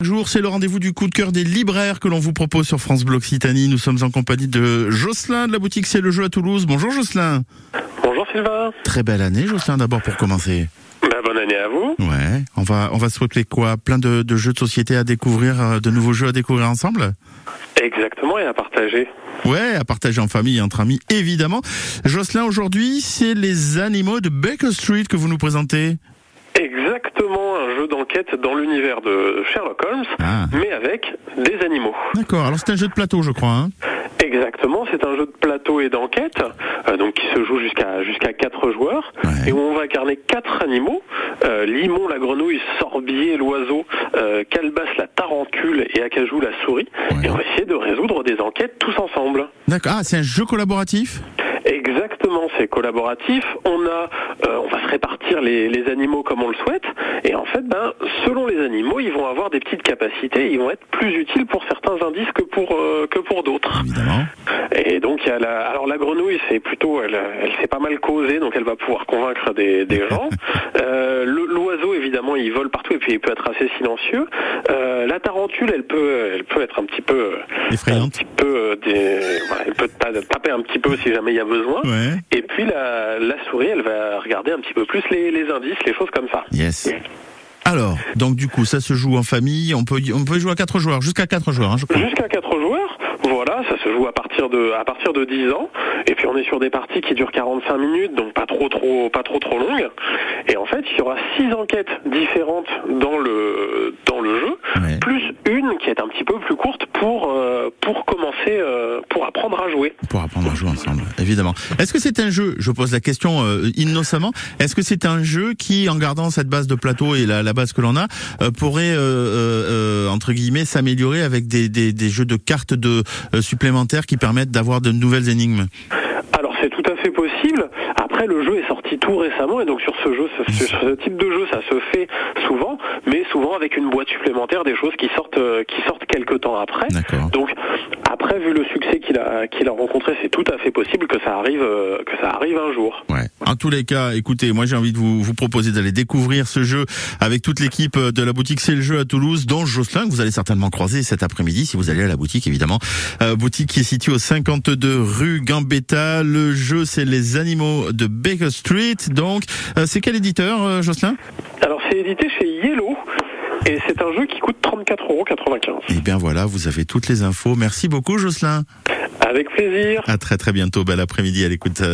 jour, c'est le rendez-vous du coup de cœur des libraires que l'on vous propose sur France Bleu Occitanie. Nous sommes en compagnie de Jocelyn de la boutique C'est le jeu à Toulouse. Bonjour Jocelyn. Bonjour Sylvain. Très belle année Jocelyn d'abord pour commencer. Bah, bonne année à vous. Ouais, on va on va souhaiter quoi? Plein de, de jeux de société à découvrir, euh, de nouveaux jeux à découvrir ensemble? Exactement et à partager. Ouais, à partager en famille et entre amis évidemment. Jocelyn aujourd'hui, c'est les animaux de Baker Street que vous nous présentez. Exactement un jeu d'enquête dans l'univers de Sherlock Holmes, Ah. mais avec des animaux. D'accord. Alors c'est un jeu de plateau, je crois. Hein Exactement, c'est un jeu de plateau et d'enquête, euh, donc qui se joue jusqu'à jusqu'à quatre joueurs, Ouais. et où on va incarner quatre animaux euh, limon, la grenouille, sorbier, l'oiseau, euh, calebasse, la tarentule et acajou, la souris. Ouais. Et on va essayer de résoudre des enquêtes tous ensemble. D'accord. Ah, c'est un jeu collaboratif? C'est collaboratif. On a, euh, on va se répartir les, les animaux comme on le souhaite, et en fait, ben, selon les animaux, ils vont avoir des petites capacités. Ils vont être plus utiles pour certains indices que pour euh, que pour d'autres. Évidemment. Et donc, il y a la, alors la grenouille, c'est plutôt, elle, elle sait pas mal causer, donc elle va pouvoir convaincre des, des gens. Euh, le- évidemment, il vole partout et puis il peut être assez silencieux. Euh, la tarentule, elle peut, elle peut être un petit peu, un Effrayante. petit peu, euh, des, voilà, elle peut ta- taper un petit peu si jamais il y a besoin. Ouais. Et puis la, la souris, elle va regarder un petit peu plus les, les indices, les choses comme ça. Yes. Alors, donc du coup, ça se joue en famille. On peut on peut jouer à quatre joueurs, jusqu'à quatre joueurs, hein. Jusqu'à quatre joueurs, ça se joue à partir de à partir de 10 ans. Et puis on est sur des parties qui durent 45 minutes, donc pas trop trop pas trop trop longues. Et en fait, il y aura six enquêtes différentes dans le dans le jeu, plus une qui est un petit peu plus courte pour euh, pour commencer euh, apprendre à jouer. Pour apprendre à jouer ensemble, évidemment. Est-ce que c'est un jeu, je pose la question euh, innocemment, est-ce que c'est un jeu qui, en gardant cette base de plateau et la, base que l'on a, euh, pourrait, euh, entre guillemets, s'améliorer avec des, des, jeux de cartes de, supplémentaires qui permettent d'avoir de nouvelles énigmes? C'est tout à fait possible. Après le jeu est sorti tout récemment et donc sur ce jeu, ce- sur ce type de jeu, ça se fait souvent, mais souvent avec une boîte supplémentaire, des choses qui sortent euh, qui sortent quelques temps après. Donc après, vu le succès qu'il a qu'il a rencontré, c'est tout à fait possible que ça arrive euh, que ça arrive un jour. Ouais. En tous les cas, écoutez, moi j'ai envie de vous, vous proposer d'aller découvrir ce jeu avec toute l'équipe de la boutique C'est le jeu à Toulouse, dont Jocelyn, que vous allez certainement croiser cet après-midi si vous allez à la boutique évidemment. Euh, boutique qui est située au 52 rue Gambetta. Le jeu c'est les animaux de Baker Street. Donc euh, c'est quel éditeur, euh, Jocelyn? Alors c'est édité chez Yellow et c'est un jeu qui coûte 34,95€. Eh bien voilà, vous avez toutes les infos. Merci beaucoup Jocelyn. Avec plaisir. À très très bientôt. Bel après-midi à l'écoute. euh,